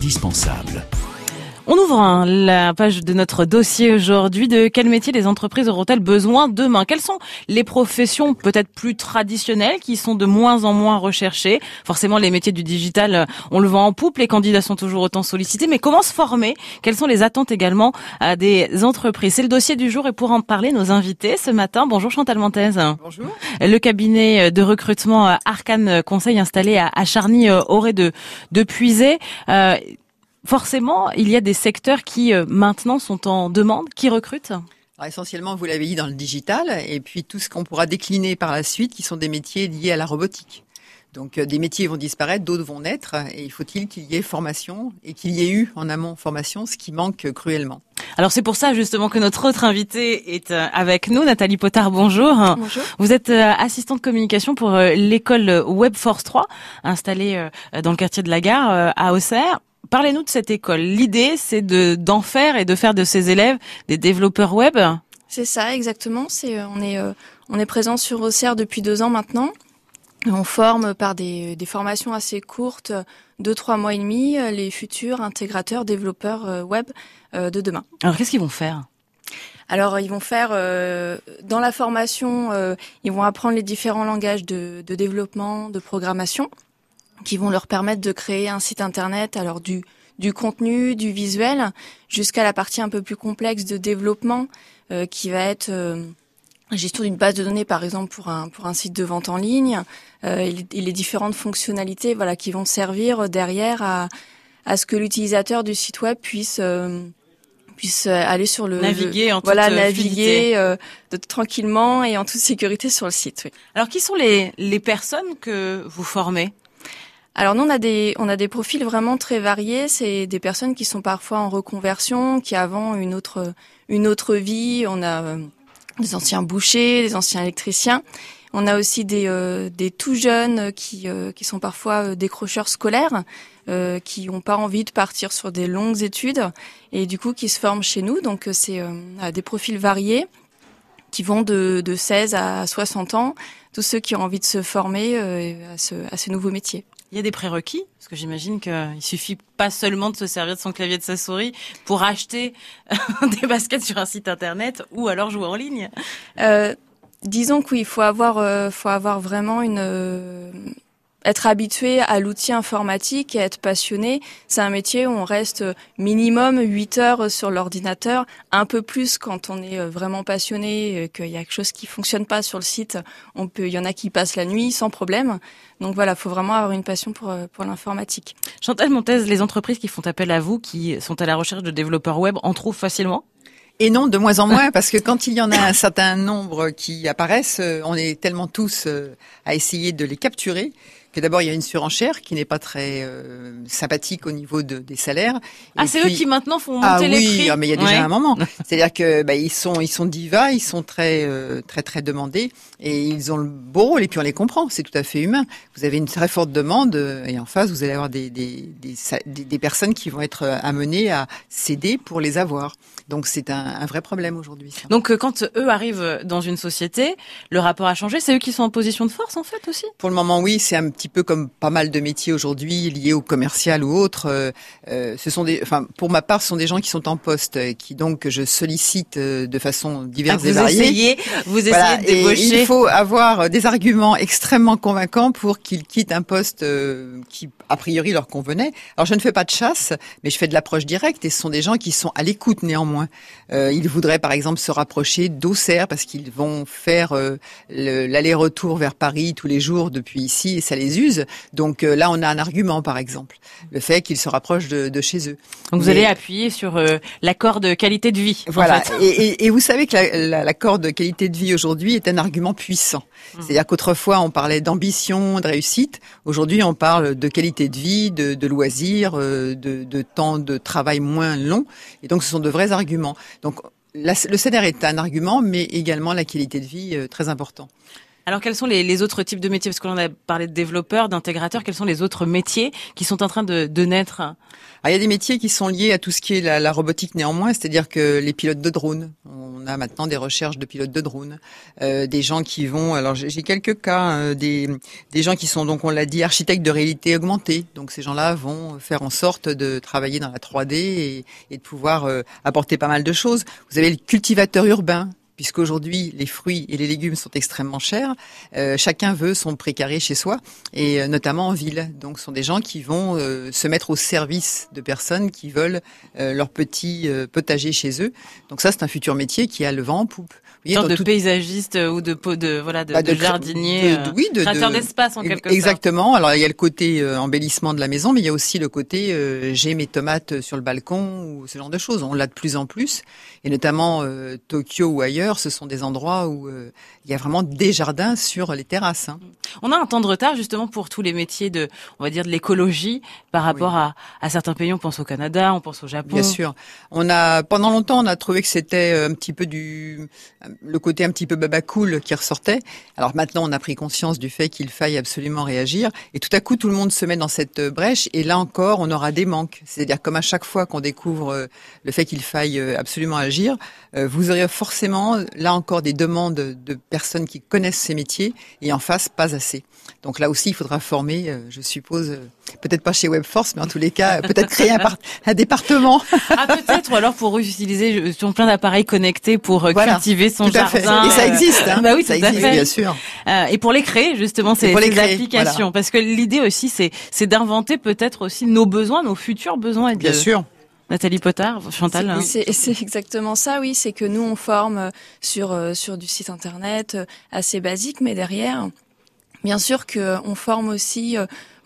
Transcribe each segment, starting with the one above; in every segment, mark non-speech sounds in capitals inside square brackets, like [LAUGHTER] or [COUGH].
Indispensable. On ouvre hein, la page de notre dossier aujourd'hui. De quel métier les entreprises auront-elles besoin demain? Quelles sont les professions peut-être plus traditionnelles qui sont de moins en moins recherchées? Forcément, les métiers du digital, euh, on le voit en poupe. Les candidats sont toujours autant sollicités. Mais comment se former? Quelles sont les attentes également à des entreprises? C'est le dossier du jour et pour en parler, nos invités ce matin. Bonjour Chantal Montez. Bonjour. Le cabinet de recrutement euh, Arcane Conseil installé à Charny-Auré de, de Puisé. Euh, forcément, il y a des secteurs qui euh, maintenant sont en demande, qui recrutent Alors, essentiellement, vous l'avez dit, dans le digital, et puis tout ce qu'on pourra décliner par la suite, qui sont des métiers liés à la robotique. Donc euh, des métiers vont disparaître, d'autres vont naître, et il faut-il qu'il y ait formation et qu'il y ait eu en amont formation, ce qui manque cruellement. Alors c'est pour ça justement que notre autre invité est euh, avec nous, Nathalie Potard. Bonjour. Bonjour. Vous êtes assistante de communication pour l'école Webforce 3, installée dans le quartier de la Gare à Auxerre. Parlez-nous de cette école. L'idée, c'est de d'en faire et de faire de ses élèves des développeurs web. C'est ça, exactement. C'est euh, on est euh, on est présent sur Auxerre depuis deux ans maintenant. On forme par des, des formations assez courtes, deux trois mois et demi, les futurs intégrateurs développeurs web de demain. Alors qu'est-ce qu'ils vont faire? Alors, ils vont faire dans la formation, ils vont apprendre les différents langages de, de développement, de programmation qui vont leur permettre de créer un site internet, alors du du contenu, du visuel, jusqu'à la partie un peu plus complexe de développement, euh, qui va être euh, gestion d'une base de données, par exemple pour un pour un site de vente en ligne, euh, et, les différentes fonctionnalités, voilà, qui vont servir derrière à à ce que l'utilisateur du site web puisse euh, puisse aller sur le naviguer en voilà toute naviguer de, tranquillement et en toute sécurité sur le site. Oui. Alors qui sont les les personnes que vous formez? Alors nous on a des on a des profils vraiment très variés. C'est des personnes qui sont parfois en reconversion, qui avant une autre une autre vie. On a euh, des anciens bouchers, des anciens électriciens. On a aussi des euh, des tout jeunes qui euh, qui sont parfois décrocheurs scolaires, qui n'ont pas envie de partir sur des longues études et du coup qui se forment chez nous. Donc c'est des profils variés qui vont de, de 16 à 60 ans, tous ceux qui ont envie de se former à ce, à ce nouveau métier. Il y a des prérequis parce que j'imagine qu'il suffit pas seulement de se servir de son clavier de sa souris pour acheter [LAUGHS] des baskets sur un site internet ou alors jouer en ligne. Euh, disons qu'il faut avoir, euh, faut avoir vraiment une euh, être habitué à l'outil informatique et être passionné, c'est un métier où on reste minimum 8 heures sur l'ordinateur, un peu plus quand on est euh, vraiment passionné, qu'il y a quelque chose qui fonctionne pas sur le site, on peut, il y en a qui passent la nuit sans problème. Donc voilà, faut vraiment avoir une passion pour euh, pour l'informatique. Chantal Montez, les entreprises qui font appel à vous, qui sont à la recherche de développeurs web, en trouvent facilement? Et non, de moins en moins, parce que quand il y en a un certain nombre qui apparaissent, euh, on est tellement tous à essayer de les capturer que d'abord il y a une surenchère qui n'est pas très euh, sympathique au niveau de, des salaires. Ah, c'est eux qui maintenant font monter ah, les oui, prix. Ah, mais il y a déjà un moment. [LAUGHS] C'est-à-dire que bah, ils sont ils sont divas, ils sont très euh, très très demandés et ils ont le beau rôle et puis on les comprend. C'est tout à fait humain. Vous avez une très forte demande euh, et en face vous allez avoir des des, des, des personnes qui vont être amenées à céder pour les avoir. Donc c'est un, un, vrai problème aujourd'hui. Donc quand eux arrivent dans une société, le rapport a changé. C'est eux qui sont en position de force en fait aussi? Pour le moment, oui, c'est un petit peu comme pas mal de métiers aujourd'hui liés au commercial ou autres. Euh, euh, ce sont des, enfin, pour ma part, ce sont des gens qui sont en poste, et qui donc je sollicite euh, de façon diverse ah, et variée. Essayez, vous essayez voilà, de débaucher. il faut avoir des arguments extrêmement convaincants pour qu'ils quittent un poste qui a priori leur convenait. Alors je ne fais pas de chasse, mais je fais de l'approche directe et ce sont des gens qui sont à l'écoute néanmoins. Euh, ils voudraient par exemple se rapprocher d'Auxerre parce qu'ils vont faire euh, l'aller-retour vers Paris tous les jours depuis ici et ça les Donc euh, là on a un argument par exemple, le fait qu'ils se rapprochent de, de, chez eux. Donc vous allez appuyer sur euh, l'accord de qualité de vie. Voilà. En fait. et, et, et, vous savez que l'accord la, la, de qualité de vie aujourd'hui est un argument puissant. Mmh. C'est-à-dire qu'autrefois on parlait d'ambition, de réussite. Aujourd'hui on parle de qualité de vie, de, de loisirs, euh, de, de, temps de travail moins long. Et donc, ce sont de vrais arguments. Donc, la, le salaire est un argument, mais également la qualité de vie euh, très important. Alors quels sont les, autres types de métiers? Parce qu'on a parlé de développeurs, d'intégrateurs. Quels sont les autres métiers qui sont en train de, de naître? Ah, Il y a des métiers qui sont liés à tout ce qui est la, la robotique néanmoins, c'est-à-dire que les pilotes de drones. On a maintenant des recherches de pilotes de drones, euh, des gens qui vont. Alors j'ai quelques cas, hein, des, des gens qui sont donc on l'a dit architectes de réalité augmentée. Donc ces gens-là vont faire en sorte de travailler dans la 3D et, et de pouvoir euh, apporter pas mal de choses. Vous avez le cultivateur urbain puisqu'aujourd'hui les fruits et les légumes sont extrêmement chers. Euh, chacun veut son précaré chez soi, et euh, notamment en ville. Donc, ce sont des gens qui vont euh, se mettre au service de personnes qui veulent leur petit potager chez eux. Donc ça, c'est un futur métier qui a le vent en poupe. Une sorte de paysagiste ou de de voilà de, bah, de, jardinier, de, oui, de, créateur d'espace en quelque sorte. Exactement. Alors il y a le côté embellissement de la maison, mais il y a aussi le côté j'ai mes tomates sur le balcon ou ce genre de choses. On l'a de plus en plus, et notamment Tokyo ou ailleurs ce sont des endroits où euh, il y a vraiment des jardins sur les terrasses. Hein. On a un temps de retard justement pour tous les métiers de, on va dire, de l'écologie par rapport à, à, certains pays. On pense au Canada, on pense au Japon. Bien sûr. On a pendant longtemps, on a trouvé que c'était euh, un petit peu du le côté un petit peu baba cool qui ressortait. Alors maintenant, on a pris conscience du fait qu'il faille absolument réagir. Et tout à coup, tout le monde se met dans cette brèche. Et là encore, on aura des manques. C'est-à-dire comme à chaque fois qu'on découvre euh, le fait qu'il faille absolument agir, vous aurez forcément là encore des demandes de personnes qui connaissent ces métiers et en face pas assez. Donc là aussi, il faudra former, euh, je suppose, euh, peut-être pas chez Webforce, mais en tous les cas, peut-être créer un, département. [LAUGHS] ah peut-être, ou alors pour utiliser son plein d'appareils connectés pour euh, cultiver son jardin. Et ça existe, hein. [LAUGHS] bah oui, ça existe, bien sûr. et pour les créer justement ces, ces applications, parce que l'idée aussi, c'est c'est d'inventer peut-être aussi nos besoins, nos futurs besoins. bien sûr. Nathalie Potard, Chantal. Hein. C'est exactement ça, oui. C'est que nous on forme euh, sur euh, sur du site internet euh, assez basique, mais derrière, bien sûr que on forme aussi.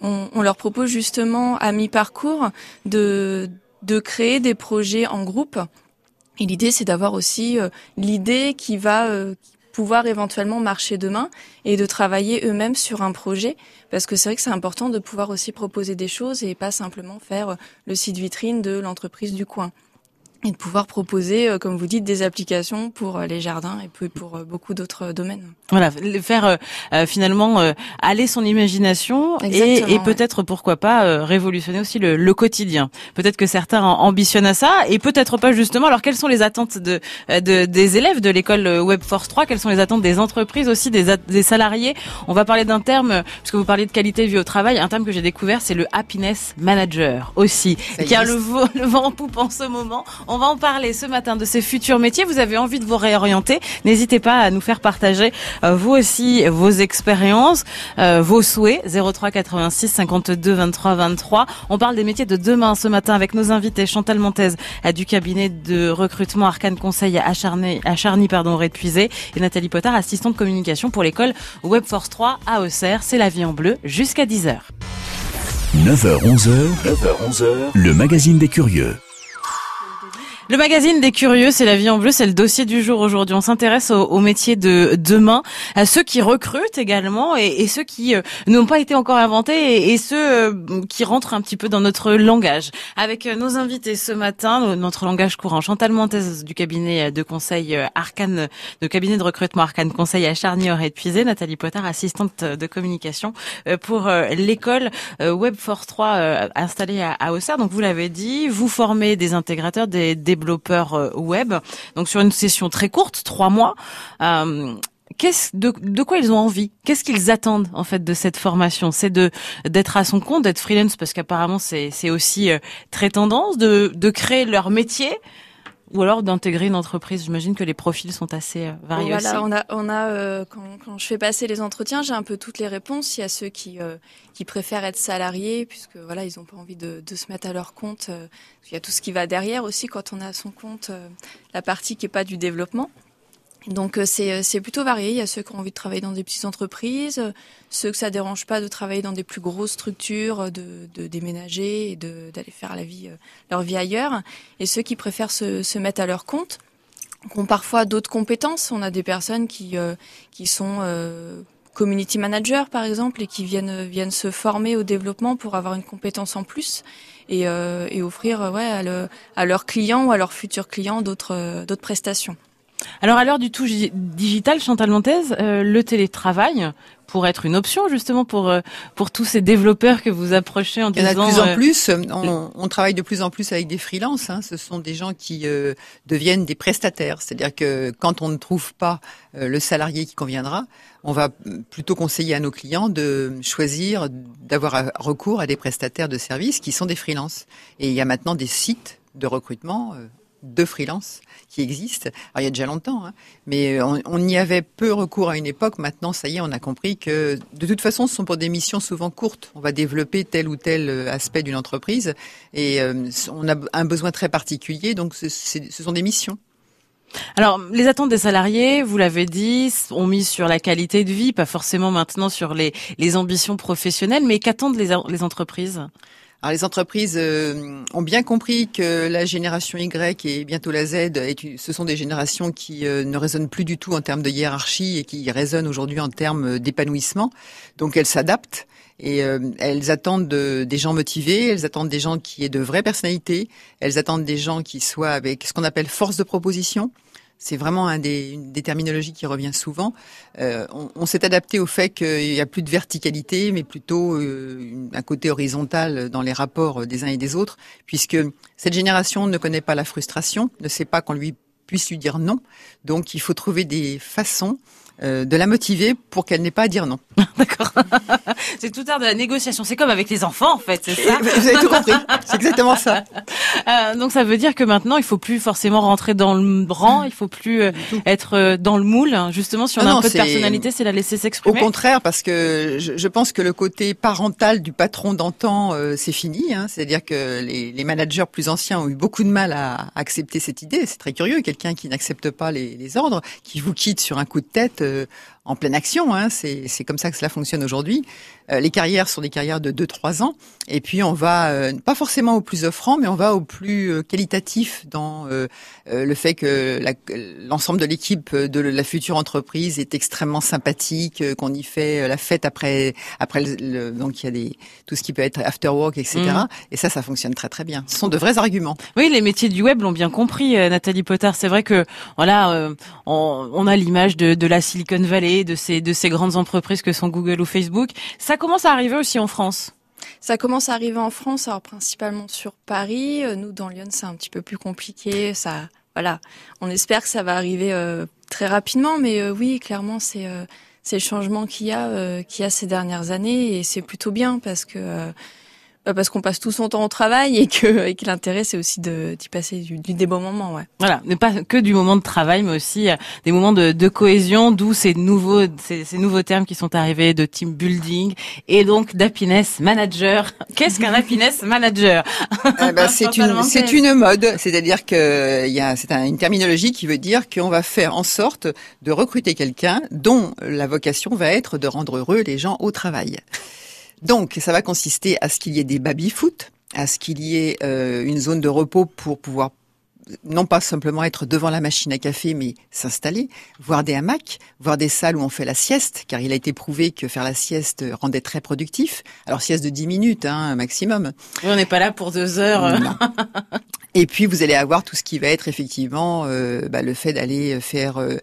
On, on leur propose justement à mi-parcours de de créer des projets en groupe. Et l'idée, c'est d'avoir aussi l'idée qui va pouvoir éventuellement marcher demain et de travailler eux-mêmes sur un projet parce que c'est vrai que c'est important de pouvoir aussi proposer des choses et pas simplement faire le site vitrine de l'entreprise du coin et de pouvoir proposer, euh, comme vous dites, des applications pour euh, les jardins et puis pour euh, beaucoup d'autres domaines. Voilà, faire finalement aller son imagination et, et peut-être pourquoi pas révolutionner aussi le, le quotidien. Peut-être que certains ambitionnent à ça et peut-être pas justement. Alors quelles sont les attentes de, de des élèves de l'école Webforce 3 Quelles sont les attentes des entreprises aussi, des, des salariés? On va parler d'un terme puisque vous parlez de qualité de vie au travail. Un terme que j'ai découvert, c'est le happiness manager aussi, qui a le, le vent en poupe en ce moment. On va en parler ce matin de ces futurs métiers. Vous avez envie de vous réorienter. N'hésitez pas à nous faire partager euh, vous aussi vos expériences, euh, vos souhaits. 03 86 52 23 23. On parle des métiers de demain ce matin avec nos invités Chantal Montez du cabinet de recrutement Arcane Conseil à Charny, à Charny pardon, Répuisé et Nathalie Potard, assistante de communication pour l'école Webforce 3 à Auxerre. C'est la vie en bleu jusqu'à 10h. 9h 11h, 9h 11h, le magazine des curieux. Le magazine des curieux, c'est la vie en bleu, c'est le dossier du jour aujourd'hui. On s'intéresse aux, métiers de demain, à ceux qui recrutent également et, ceux qui euh, n'ont pas été encore inventés et, ceux euh, qui rentrent un petit peu dans notre langage. Avec euh, nos invités ce matin, notre langage courant, Chantal Montez du cabinet de conseil Arcane, de cabinet de recrutement Arcane Conseil à charny et Puisé, Nathalie Potard, assistante de communication pour l'école Webforce 3 installée à, à Auxerre. Donc vous l'avez dit, vous formez des intégrateurs, des développeurs euh, web. Donc sur une session très courte, trois mois. Euh, qu'est-ce de, de quoi ils ont envie? Qu'est-ce qu'ils attendent en fait de cette formation? C'est de d'être à son compte, d'être freelance parce qu'apparemment c'est c'est aussi euh, très tendance de de créer leur métier ou alors d'intégrer une entreprise. J'imagine que les profils sont assez euh, variés voilà, on a, on a euh, quand, quand, je fais passer les entretiens, j'ai un peu toutes les réponses. Il y a ceux qui euh, qui préfèrent être salariés puisque voilà, ils n'ont pas envie de, de, se mettre à leur compte. il y a tout ce qui va derrière aussi quand on a à son compte la partie qui est pas du développement. Donc euh, c'est, euh, c'est plutôt varié. Il y a ceux qui ont envie de travailler dans des petites entreprises, ceux que ça dérange pas de travailler dans des plus grosses structures, de, de déménager et d'aller faire la vie, euh, leur vie ailleurs, et ceux qui préfèrent se, se mettre à leur compte, qui ont parfois d'autres compétences. On a des personnes qui, qui sont community managers par exemple et qui viennent, viennent se former au développement pour avoir une compétence en plus et, et offrir ouais, à, le, à leurs clients ou à leurs futurs clients d'autres, d'autres prestations. Alors à l'heure du tout digital, Chantal Montez, le télétravail pour être une option justement pour euh, pour tous ces développeurs que vous approchez en disant. Il y en a de plus en euh, plus. On, on, travaille de plus en plus avec des freelances. Hein. Ce sont des gens qui euh, deviennent des prestataires. C'est-à-dire que quand on ne trouve pas le salarié qui conviendra, on va plutôt conseiller à nos clients de choisir d'avoir recours à des prestataires de services qui sont des freelances. Et il y a maintenant des sites de recrutement de freelance qui existent. Alors, il y a déjà longtemps, hein, mais euh, on, y avait peu recours à une époque. Maintenant, ça y est, on a compris que de toute façon, ce sont pour des missions souvent courtes. On va développer tel ou tel euh, aspect d'une entreprise et euh, on a un besoin très particulier, donc ce sont des missions. Alors, les attentes des salariés, vous l'avez dit, ont mis sur la qualité de vie, pas forcément maintenant sur les, ambitions professionnelles, mais qu'attendent les entreprises? Alors les entreprises euh, ont bien compris que la génération Y et bientôt la Z, ce sont des générations qui euh, ne résonnent plus du tout en termes de hiérarchie et qui résonnent aujourd'hui en termes d'épanouissement. Donc elles s'adaptent et euh, elles attendent des gens motivés, elles attendent des gens qui aient de vraies personnalités, elles attendent des gens qui soient avec ce qu'on appelle force de proposition. C'est vraiment un des, une des terminologies qui revient souvent. Euh, on, s'est adapté au fait qu'il n'y a plus de verticalité, mais plutôt euh, un côté horizontal dans les rapports des uns et des autres, puisque cette génération ne connaît pas la frustration, ne sait pas qu'on lui puisse lui dire non. Donc il faut trouver des façons euh, de la motiver pour qu'elle n'ait pas à dire non. [LAUGHS] D'accord. [LAUGHS] c'est tout tard de la négociation. C'est comme avec les enfants, en fait, c'est ça Vous avez tout compris. C'est exactement ça. [LAUGHS] Euh, donc ça veut dire que maintenant, il faut plus forcément rentrer dans le rang, il faut plus euh, être euh, dans le moule. Justement, si on a un peu de personnalité, c'est la laisser s'exprimer. Au contraire, parce que je, je, pense que le côté parental du patron d'antan, c'est fini. Hein. C'est-à-dire que les, les, managers plus anciens ont eu beaucoup de mal à accepter cette idée. C'est très curieux, quelqu'un qui n'accepte pas les, les ordres, qui vous quitte sur un coup de tête euh, en pleine action. Hein. C'est comme ça que cela fonctionne aujourd'hui. Euh, les carrières sont des carrières de 2-3 ans. Et puis on va, euh, pas forcément au plus offrant, mais on va au plus qualitatif dans le fait que l'ensemble de l'équipe de la future entreprise est extrêmement sympathique, qu'on y fait la fête après, après le, donc il y a des, tout ce qui peut être after work, etc. Mm. Et ça, ça fonctionne très très bien. Ce sont de vrais arguments. Oui, les métiers du web l'ont bien compris, Nathalie Potard. C'est vrai que voilà, on, on a l'image de, de la Silicon Valley, de ces, de ces grandes entreprises que sont Google ou Facebook. Ça commence à arriver aussi en France. Ça commence à arriver en France, alors principalement sur Paris. Euh, nous, dans Lyon, c'est un petit peu plus compliqué. Ça, voilà. On espère que ça va arriver euh, très rapidement, mais euh, oui, clairement, c'est le changement qu'il y a qu'il y a ces dernières années et c'est plutôt bien parce que parce qu'on passe tout son temps au travail et que, et que l'intérêt c'est aussi de d'y passer du, des bons moments, ouais. Voilà, mais pas que du moment de travail, mais aussi euh, des moments de, de cohésion, d'où ces nouveaux ces, ces, nouveaux termes qui sont arrivés de team building et donc d'happiness manager. [LAUGHS] Qu'est-ce qu'un happiness manager? [LAUGHS] Eh ben, C'est une c'est une mode, c'est-à-dire que il y a c'est une terminologie qui veut dire qu'on va faire en sorte de recruter quelqu'un dont la vocation va être de rendre heureux les gens au travail. Donc, ça va consister à ce qu'il y ait des baby-foot, à ce qu'il y ait euh, une zone de repos pour pouvoir non pas simplement être devant la machine à café, mais s'installer, voir des hamacs, voir des salles où on fait la sieste, car il a été prouvé que faire la sieste rendait très productif. Alors sieste de 10 minutes, hein, maximum. on n'est pas là pour deux heures. Et puis vous allez avoir tout ce qui va être effectivement euh, bah, le fait d'aller faire euh,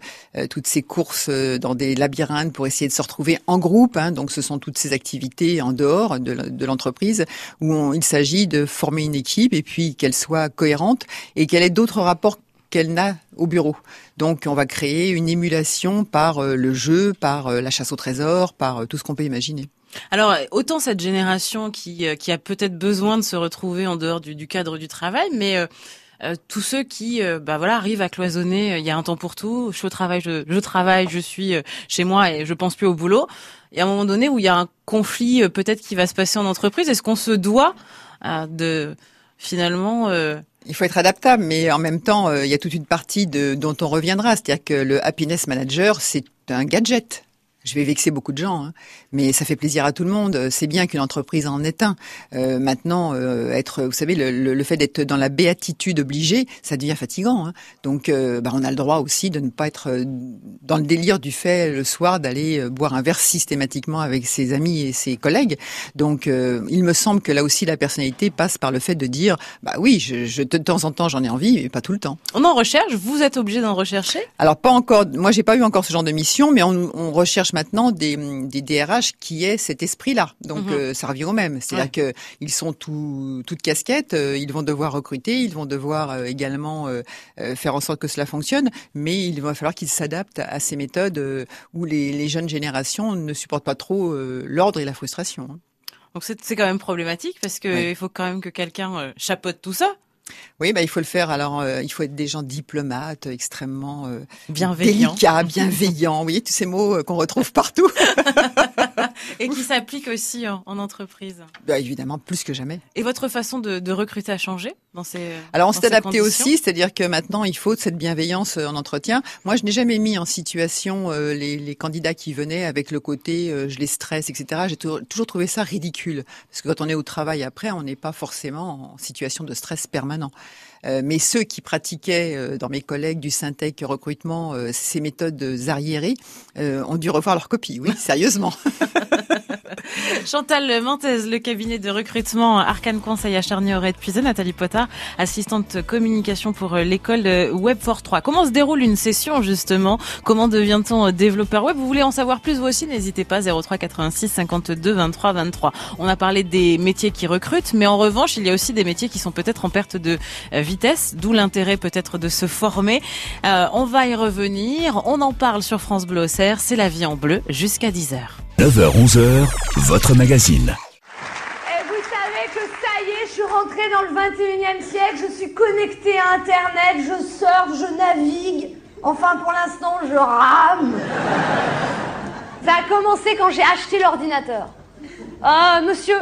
toutes ces courses dans des labyrinthes pour essayer de se retrouver en groupe. Hein. Donc ce sont toutes ces activités en dehors de l'entreprise où il s'agit de former une équipe et puis qu'elle soit cohérente et qu'elle ait d'autres rapports qu'elle n'a au bureau. Donc on va créer une émulation par le jeu, par la chasse au trésor, par tout ce qu'on peut imaginer. Alors, autant cette génération qui, euh, qui a peut-être besoin de se retrouver en dehors du, du cadre du travail, mais euh, euh, tous ceux qui, bah voilà, arrivent à cloisonner. Il y a un temps pour tout. Je suis au travail, je, je travaille, je suis chez moi et je pense plus au boulot. Il y a un moment donné où il y a un conflit peut-être qui va se passer en entreprise. Est-ce qu'on se doit de finalement il faut être adaptable, mais en même temps, il y a toute une partie de, dont on reviendra. C'est-à-dire que le happiness manager, c'est un gadget Je vais vexer beaucoup de gens, hein, mais ça fait plaisir à tout le monde. C'est bien qu'une entreprise en ait un. Euh, maintenant, euh, être, vous savez, le, le, fait d'être dans la béatitude obligée, ça devient fatigant. Hein. Donc, euh, bah, on a le droit aussi de ne pas être euh, dans le délire du fait le soir d'aller euh, boire un verre systématiquement avec ses amis et ses collègues. Donc, il me semble que là aussi, la personnalité passe par le fait de dire, bah oui, je, je de temps en temps, j'en ai envie, mais pas tout le temps. On en recherche? Vous êtes obligé d'en rechercher? Alors, pas encore. Moi, j'ai pas eu encore ce genre de mission, mais on, on recherche maintenant des, des DRH qui aient cet esprit-là. Donc mhm. euh, ça revient au même. C'est-à-dire que ils sont tout, toutes casquettes, euh, ils vont devoir recruter, ils vont devoir euh, également faire en sorte que cela fonctionne, mais il va falloir qu'ils s'adaptent à ces méthodes où les, les, jeunes générations ne supportent pas trop l'ordre et la frustration. Hein. Donc c'est quand même problématique parce que il faut quand même que quelqu'un chapeaute tout ça. Oui, bah, il faut le faire. Alors, euh, il faut être des gens diplomates, extrêmement euh, bienveillants, délicats, bienveillants. oui, tous ces mots euh, qu'on retrouve partout. [LAUGHS] Et qui s'appliquent aussi en, entreprise. Bah, évidemment, plus que jamais. Et votre façon de, de recruter a changé? Dans ces Alors, on s'est adapté aussi, c'est-à-dire que maintenant, il faut cette bienveillance en entretien. Moi, je n'ai jamais mis en situation les, les, candidats qui venaient avec le côté je les stresse, etc. J'ai toujours trouvé ça ridicule. Parce que quand on est au travail après, on n'est pas forcément en situation de stress permanent. Euh, mais ceux qui pratiquaient euh, dans mes collègues du Syntec recrutement euh, ces méthodes arriérées ont dû revoir leur copie. Oui, [LAUGHS] sérieusement. [LAUGHS] Chantal Mentez, le cabinet de recrutement Arcane Conseil à charnier aurait Nathalie Potard, assistante communication pour l'école Webforce 3. Comment se déroule une session justement? Comment devient-on développeur? Web Vous voulez en savoir plus vous aussi? N'hésitez pas 03 86 52 23 23. On a parlé des métiers qui recrutent, mais en revanche, il y a aussi des métiers qui sont peut-être en perte de vitesse, d'où l'intérêt peut-être de se former. Euh, on va y revenir, on en parle sur France Bleu Auxerre, c'est la vie en bleu jusqu'à 10h. 9h-11h, votre magazine. Et vous savez que ça y est, je suis rentrée dans le 21e siècle, je suis connectée à Internet, je surfe, je navigue. Enfin, pour l'instant, je rame. Ça a commencé quand j'ai acheté l'ordinateur. Ah, monsieur,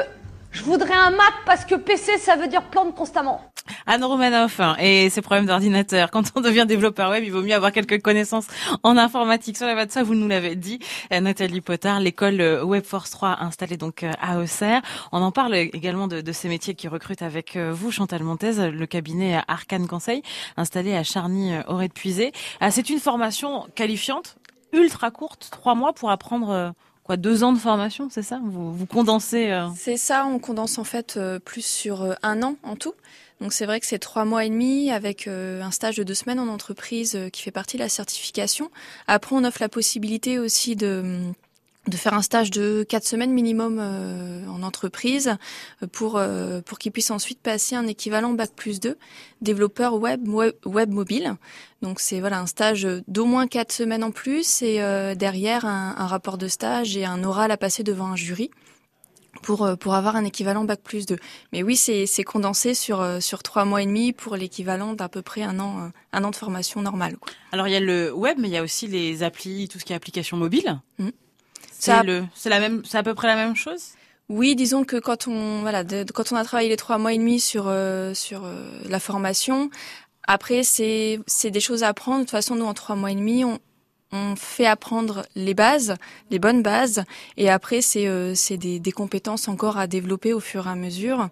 je voudrais un Mac parce que PC, ça veut dire plante constamment. Anne Romanoff hein, et ses problèmes d'ordinateur. Quand on devient développeur web, il vaut mieux avoir quelques connaissances en informatique. Sur la ça, vous nous l'avez dit, euh, Nathalie Potard, l'école euh, Webforce 3 installée donc euh, à Auxerre. On en parle également de, de ces métiers qui recrutent avec vous, Chantal Montez, le cabinet Arcane Conseil, installé à Charny, aurait de Puisé. C'est une formation qualifiante, ultra courte, trois mois pour apprendre deux ans de formation, c'est ça? Vous, vous condensez euh C'est ça, on condense en fait euh, plus sur euh, un an en tout. Donc c'est vrai que c'est trois mois et demi avec un stage de deux semaines en entreprise qui fait partie de la certification. Après, on offre la possibilité aussi de de faire un stage de quatre semaines minimum euh, en entreprise euh, pour euh, pour qu'ils puissent ensuite passer un équivalent bac plus 2 développeur web web, mobile. Donc c'est voilà un stage d'au moins quatre semaines en plus et derrière un, un, rapport de stage et un oral à passer devant un jury pour pour avoir un équivalent bac plus 2. Mais oui, c'est c'est condensé sur sur trois mois et demi pour l'équivalent d'à peu près un an un an de formation normale. Quoi. Alors il y a le web, mais il y a aussi les applis, tout ce qui est application mobile. Mmh. C'est le, c'est la même, c'est à peu près la même chose? Oui, disons que quand on voilà, quand on a travaillé les trois mois et demi sur euh, sur euh, la formation, après c'est c'est des choses à apprendre. De toute façon, nous en trois mois et demi, on on fait apprendre les bases, les bonnes bases, et après c'est euh, des, des compétences encore à développer au fur et à mesure.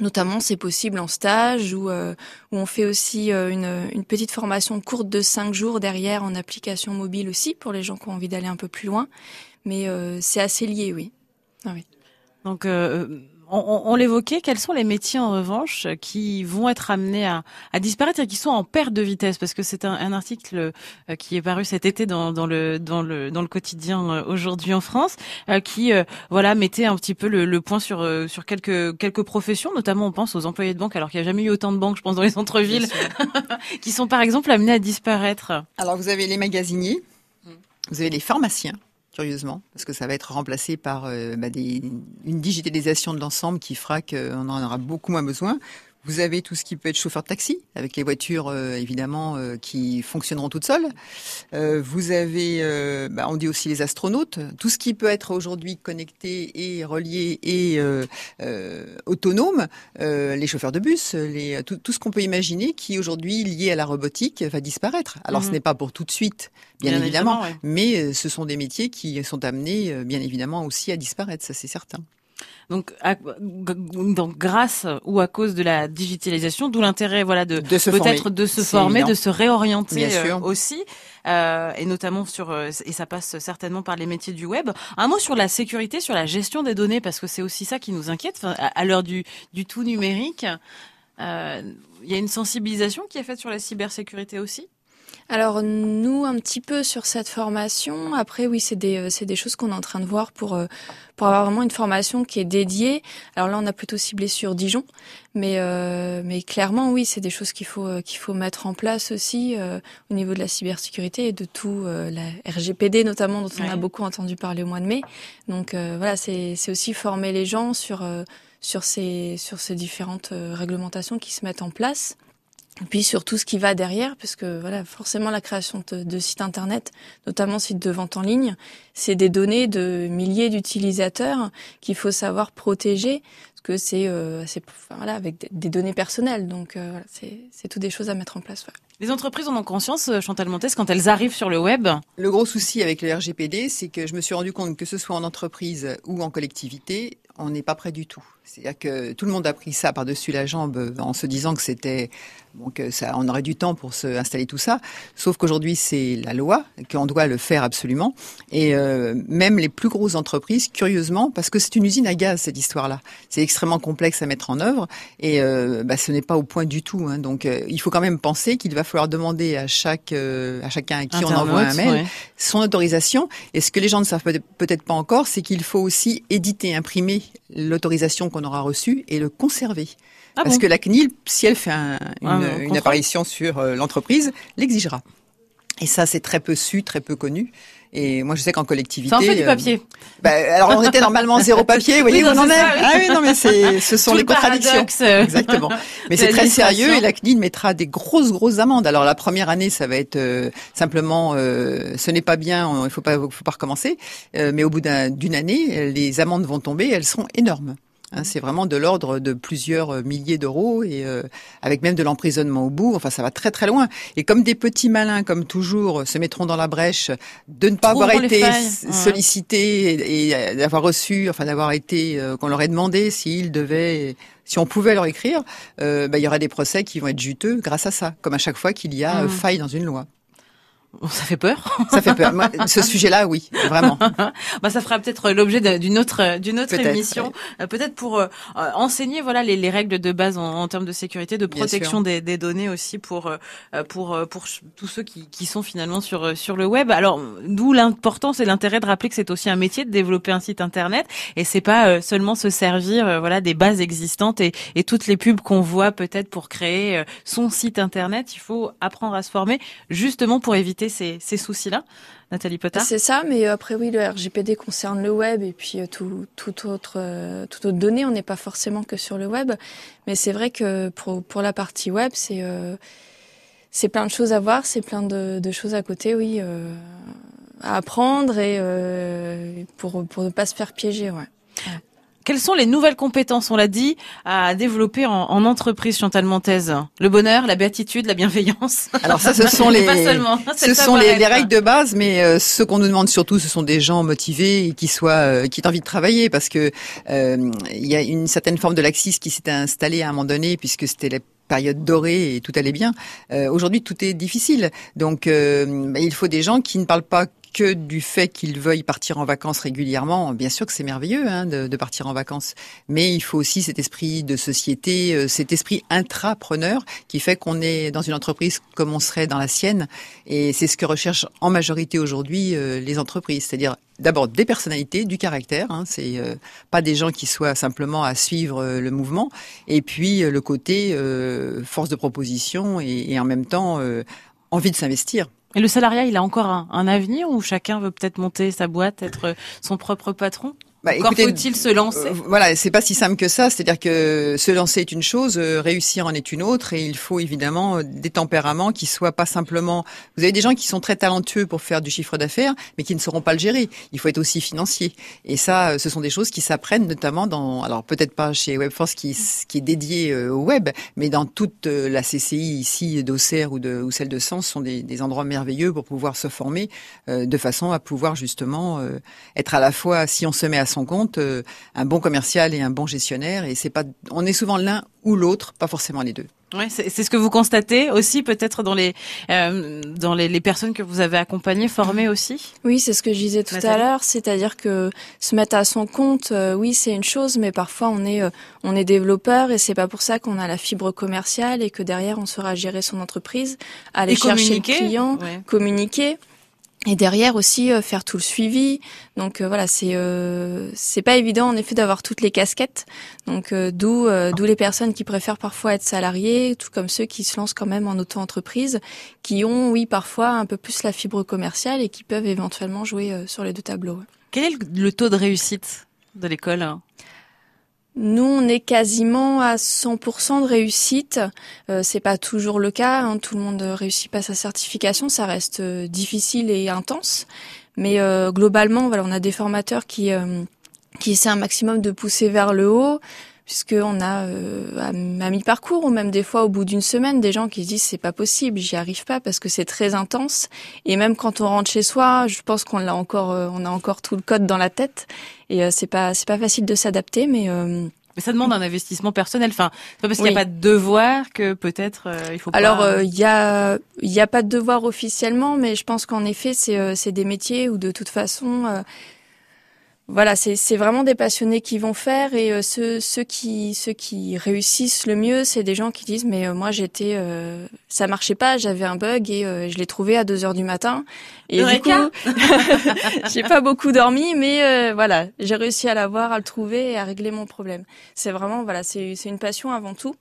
Notamment, c'est possible en stage où, où on fait aussi une, une, petite formation courte de cinq jours derrière en application mobile aussi pour les gens qui ont envie d'aller un peu plus loin mais euh, c'est assez lié, oui. Ah oui. Donc, euh, on, on l'évoquait, quels sont les métiers en revanche qui vont être amenés à, à disparaître et qui sont en perte de vitesse? Parce que c'est un, un, article euh, qui est paru cet été dans, dans, le, dans, le, dans le quotidien aujourd'hui en France, qui voilà mettait un petit peu le, le point sur, sur quelques, quelques professions, notamment on pense aux employés de banque, alors qu'il n'y a jamais eu autant de banques, je pense, dans les centres-villes, [LAUGHS] qui sont par exemple amenés à disparaître. Alors vous avez les magasiniers, vous avez les pharmaciens curieusement, parce que ça va être remplacé par euh, bah, une digitalisation de l'ensemble qui fera qu'on en aura beaucoup moins besoin. Vous avez tout ce qui peut être chauffeur de taxi, avec les voitures euh, évidemment euh, qui fonctionneront toutes seules. Euh, vous avez, bah, on dit aussi les astronautes, tout ce qui peut être aujourd'hui connecté et relié et autonome, les chauffeurs de bus, les, tout, tout ce qu'on peut imaginer qui aujourd'hui lié à la robotique va disparaître. Alors ce Mhm. n'est pas pour tout de suite, bien, Bien évidemment, évidemment, ouais. mais ce sont des métiers qui sont amenés bien évidemment aussi à disparaître, ça c'est certain. Donc, à- g- donc, grâce ou à cause de la digitalisation, d'où l'intérêt, voilà, de, peut-être de se former, évident. de se réorienter euh, aussi, euh, et notamment sur, euh, et ça passe certainement par les métiers du web. Un mot sur la sécurité, sur la gestion des données, parce que c'est aussi ça qui nous inquiète. Enfin, à, à l'heure du, du tout numérique, euh, il y a une sensibilisation qui est faite sur la cybersécurité aussi? Alors nous un petit peu sur cette formation. Après oui c'est des euh, c'est des choses qu'on est en train de voir pour euh, pour avoir vraiment une formation qui est dédiée. Alors là on a plutôt ciblé sur Dijon, mais euh, mais clairement oui c'est des choses qu'il faut euh, qu'il faut mettre en place aussi euh, au niveau de la cybersécurité et de tout euh, la RGPD notamment dont on a beaucoup entendu parler au mois de mai. Donc euh, voilà c'est c'est aussi former les gens sur euh, sur ces sur ces différentes réglementations qui se mettent en place. Et puis sur tout ce qui va derrière, parce que voilà, forcément la création de, de sites internet, notamment sites de vente en ligne, c'est des données de milliers d'utilisateurs qu'il faut savoir protéger, parce que c'est euh, c'est- enfin, voilà avec des, des données personnelles. Donc euh, voilà, c'est c'est tout des choses à mettre en place. ouais. Les entreprises en ont conscience, euh, Chantal Montes, quand elles arrivent sur le web. Le gros souci avec le RGPD, c'est que je me suis rendu compte que ce soit en entreprise ou en collectivité, on n'est pas prêt du tout. C'est-à-dire que tout le monde a pris ça par-dessus la jambe euh, en se disant que c'était bon, que ça, on aurait du temps pour se installer tout ça. Sauf qu'aujourd'hui, c'est la loi qu'on doit le faire absolument. Et euh, même les plus grosses entreprises, curieusement, parce que c'est une usine à gaz cette histoire-là, c'est extrêmement complexe à mettre en œuvre et euh, bah, ce n'est pas au point du tout. Hein. Donc, euh, il faut quand même penser qu'il va falloir demander à chaque à chacun à qui on envoie un mail ouais. son autorisation. Et ce que les gens ne savent peut- peut-être pas encore, c'est qu'il faut aussi éditer, imprimer l'autorisation qu'on aura reçue et le conserver. Ah Parce bon que la CNIL, si elle fait un- une, Ah, une apparition sur euh, l'entreprise, l'exigera. Et ça, c'est très peu su, très peu connu. Et moi, je sais qu'en collectivité. Ça en fait du euh, papier. bah, alors, on était normalement zéro papier. [LAUGHS] Vous voyez Oui, où on en c'est est ça, oui. Ah oui, non, mais c'est, [LAUGHS] ce sont Tout les le contradictions. paradoxe, Exactement. Mais c'est très sérieux et la CNIL mettra des grosses grosses amendes. Alors la première année, ça va être euh, simplement, euh, ce n'est pas bien, il faut pas, faut pas recommencer. Euh, mais au bout d'un- d'une année, les amendes vont tomber, elles seront énormes. Hein, c'est vraiment de l'ordre de plusieurs euh, milliers d'euros et euh, avec même de l'emprisonnement au bout. Enfin, ça va très très loin. Et comme des petits malins, comme toujours, se mettront dans la brèche de ne pas avoir Trouveront été sollicités et, et, euh, d'avoir reçu, enfin d'avoir été, euh, qu'on leur ait demandé s'ils devaient, si on pouvait leur écrire, euh, bah, il y aura des procès qui vont être juteux grâce à ça, comme à chaque fois qu'il y a euh, Mhm. faille dans une loi. Ça fait peur. Ça fait peur. Moi, ce sujet-là, oui, vraiment. [LAUGHS] bah, ça fera peut-être l'objet d'une autre d'une autre émission, Euh, peut-être pour euh, euh, enseigner voilà les, les règles de base en, en termes de sécurité, de protection des, des données aussi pour euh, pour pour tous ceux qui, qui sont finalement sur sur le web. Alors d'où l'importance et l'intérêt de rappeler que c'est aussi un métier de développer un site internet et c'est pas euh, seulement se servir voilà des bases existantes et, et toutes les pubs qu'on voit peut-être pour créer son site internet. Il faut apprendre à se former justement pour éviter ces, ces soucis là. Nathalie Potard. C'est ça, mais euh, après oui, le RGPD concerne le web et puis euh, tout, autre, euh, toute autre donnée. On n'est pas forcément que sur le web, mais c'est vrai que pour la partie web, c'est plein de choses à voir, c'est plein de, choses à côté, oui, à apprendre et pour pour ne pas se faire piéger, ouais. Quelles sont les nouvelles compétences, on l'a dit, à développer en, en entreprise, Chantal Montez? Le bonheur, la béatitude, la bienveillance? Alors ça, ce sont [LAUGHS] les, Pas seulement, c'est ce sont les, règles de base, mais euh, ce qu'on nous demande surtout, ce sont des gens motivés et qui soient, euh, qui aient envie de travailler, parce que euh, il y a une certaine forme de laxisme qui s'est installée à un moment donné, puisque c'était la période dorée et tout allait bien. Euh, Aujourd'hui, tout est difficile, donc euh, bah, il faut des gens qui ne parlent pas que du fait qu'ils veuillent partir en vacances régulièrement. Bien sûr que c'est merveilleux hein, de, de partir en vacances, mais il faut aussi cet esprit de société, euh, cet esprit intrapreneur qui fait qu'on est dans une entreprise comme on serait dans la sienne. Et c'est ce que recherchent en majorité aujourd'hui euh, les entreprises, c'est-à-dire d'abord des personnalités, du caractère. Hein, c'est euh, pas des gens qui soient simplement à suivre euh, le mouvement. Et puis le côté force de proposition et, et en même temps envie de s'investir. Et le salariat, il a encore un, un avenir où chacun veut peut-être monter sa boîte, être son propre patron? Bah, Encore faut-il se lancer? euh, Voilà, c'est pas si simple que ça. C'est-à-dire que se lancer est une chose, euh, réussir en est une autre, et il faut évidemment euh, des tempéraments qui soient pas simplement. Vous avez des gens qui sont très talentueux pour faire du chiffre d'affaires, mais qui ne sauront pas le gérer. Il faut être aussi financier. Et ça, ce sont des choses qui s'apprennent notamment dans. Alors peut-être pas chez Webforce qui, qui est dédié au web, mais dans toute la CCI ici d'Auxerre ou, de, ou celle de Sens sont des, des, endroits merveilleux pour pouvoir se former de façon à pouvoir justement être à la fois, si on se met à son compte euh, un bon commercial et un bon gestionnaire. Et c'est pas, on est souvent l'un ou l'autre, pas forcément les deux. Ouais, c'est ce que vous constatez aussi peut-être dans les euh, dans les, les, personnes que vous avez accompagnées, formées aussi? Oui, c'est ce que je disais tout à l'heure, c'est-à-dire que se mettre à son compte, euh, oui, c'est une chose, mais parfois on est on est développeur et c'est pas pour ça qu'on a la fibre commerciale et que derrière on saura gérer son entreprise, aller chercher le client, communiquer et derrière aussi euh, faire tout le suivi. Donc euh, voilà, c'est euh, c'est pas évident en effet d'avoir toutes les casquettes. Donc d'où d'où les personnes qui préfèrent parfois être salariés, tout comme ceux qui se lancent quand même en auto-entreprise, qui ont oui parfois un peu plus la fibre commerciale et qui peuvent éventuellement jouer sur les deux tableaux. Quel est le taux de réussite de l'école? Nous, on est quasiment à 100% de réussite. Euh, c'est pas toujours le cas. Hein. Tout le monde réussit pas sa certification. Ça reste euh, difficile et intense. Mais euh, globalement, voilà, on a des formateurs qui euh, qui essaient un maximum de pousser vers le haut, puisqu'on a à, mi-parcours ou même des fois au bout d'une semaine des gens qui se disent c'est pas possible, j'y arrive pas parce que c'est très intense. Et même quand on rentre chez soi, je pense qu'on l'a encore, on a encore tout le code dans la tête et euh, c'est pas c'est pas facile de s'adapter, mais euh, mais ça demande un investissement personnel. Enfin, c'est pas parce qu'il n'y a pas de devoir que peut-être euh, il faut. Pas... Alors il y a il y a pas de devoir officiellement, mais je pense qu'en effet c'est c'est des métiers où de toute façon voilà, c'est vraiment des passionnés qui vont faire et euh, ceux, ceux qui ceux qui réussissent le mieux, c'est des gens qui disent mais euh, moi j'étais euh, ça marchait pas, j'avais un bug et je l'ai trouvé à 2 heures du matin et du coup [LAUGHS] j'ai pas beaucoup dormi mais voilà, j'ai réussi à l'avoir, à le trouver et à régler mon problème. C'est vraiment voilà, c'est c'est une passion avant tout.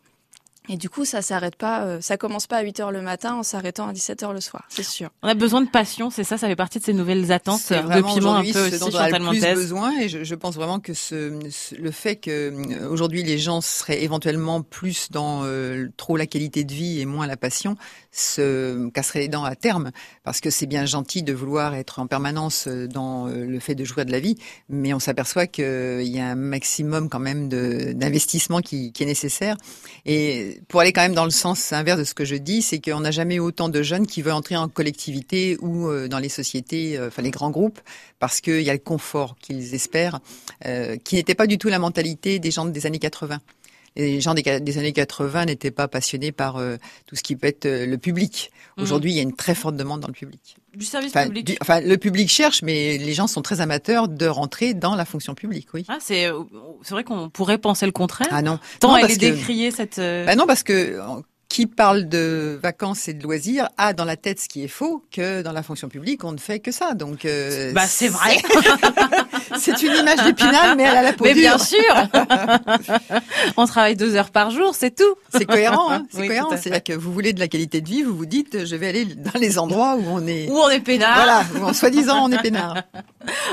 Et du coup, ça s'arrête pas, euh, ça commence pas à 8 heures le matin en s'arrêtant à 17 heures le soir, c'est sûr. On a besoin de passion, c'est ça, ça fait partie de ces nouvelles attentes de Piment un peu ce aussi, dont on a le plus besoin et je, je, pense vraiment que ce, le fait que euh, aujourd'hui les gens seraient éventuellement plus dans euh, trop la qualité de vie et moins la passion se casserait les dents à terme parce que c'est bien gentil de vouloir être en permanence dans le fait de jouir de la vie, mais on s'aperçoit qu'il y a un maximum quand même d'investissement qui, qui est nécessaire et pour aller quand même dans le sens inverse de ce que je dis, c'est qu'on n'a jamais eu autant de jeunes qui veulent entrer en collectivité ou euh, dans les sociétés, euh, enfin les grands groupes, parce qu'il y a le confort qu'ils espèrent, euh, qui n'était pas du tout la mentalité des gens des années 80. Les gens des, années 80 n'étaient pas passionnés par tout ce qui peut être le public. Mmh. Aujourd'hui, il y a une très forte demande dans le public. Du service public. enfin, le public cherche, mais les gens sont très amateurs de rentrer dans la fonction publique, oui. Ah, c'est euh, c'est vrai qu'on pourrait penser le contraire. Ah non. Tant non, elle est décriée cette. Euh, bah non, parce que qui parle de vacances et de loisirs a dans la tête ce qui est faux que dans la fonction publique on ne fait que ça. Donc euh, bah c'est vrai. [LAUGHS] [LAUGHS] c'est une image d'épinal mais elle a la peau Mais bien sûr. [LAUGHS] on travaille deux heures par jour, c'est tout. C'est cohérent. Hein c'est cohérent. C'est-à-dire que vous voulez de la qualité de vie, vous vous dites je vais aller dans les endroits où on est où on est peinard. Voilà, où en soi-disant on est peinard. [LAUGHS]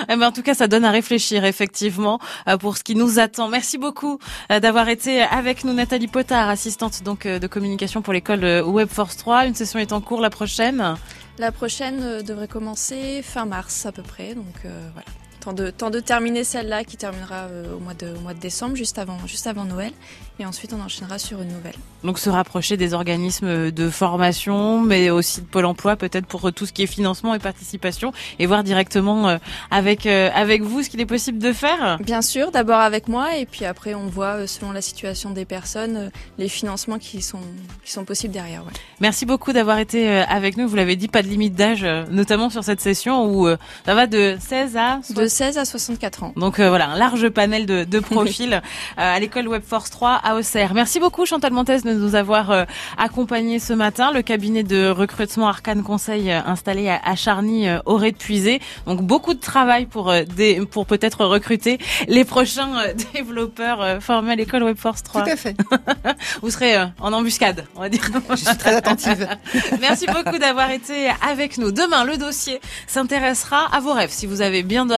Eh ben, en tout cas, ça donne à réfléchir effectivement euh, pour ce qui nous attend. Merci beaucoup euh, d'avoir été avec nous, Nathalie Potard, assistante donc de communication pour l'école euh, Webforce 3. Une session est en cours la prochaine? La prochaine euh, devrait commencer fin mars à peu près. Donc euh, voilà. Temps de, temps de terminer celle-là qui terminera au, mois de, au mois de décembre, juste avant, juste avant Noël et ensuite on enchaînera sur une nouvelle. Donc se rapprocher des organismes de formation, mais aussi de Pôle Emploi peut-être pour tout ce qui est financement et participation, et voir directement euh, avec euh, avec vous ce qu'il est possible de faire. Bien sûr, d'abord avec moi, et puis après on voit euh, selon la situation des personnes les financements qui sont qui sont possibles derrière. Ouais. Merci beaucoup d'avoir été avec nous. Vous l'avez dit, pas de limite d'âge, notamment sur cette session où ça va de 16 à de 16 à 64 ans. Donc voilà, un large panel de, de profils [LAUGHS] à l'école Webforce 3 à Auxerre. Merci beaucoup Chantal Montes de nous avoir euh, accompagnés ce matin. Le cabinet de recrutement Arcane Conseil euh, installé à, Charny euh, aurait puisé. Donc beaucoup de travail pour des, pour peut-être recruter les prochains [LAUGHS] développeurs formés à l'école Webforce 3. Tout à fait. [LAUGHS] Vous serez en embuscade, on va dire. Je suis très attentive. Merci beaucoup d'avoir été avec nous. Demain, le dossier s'intéressera à vos rêves. Si vous avez bien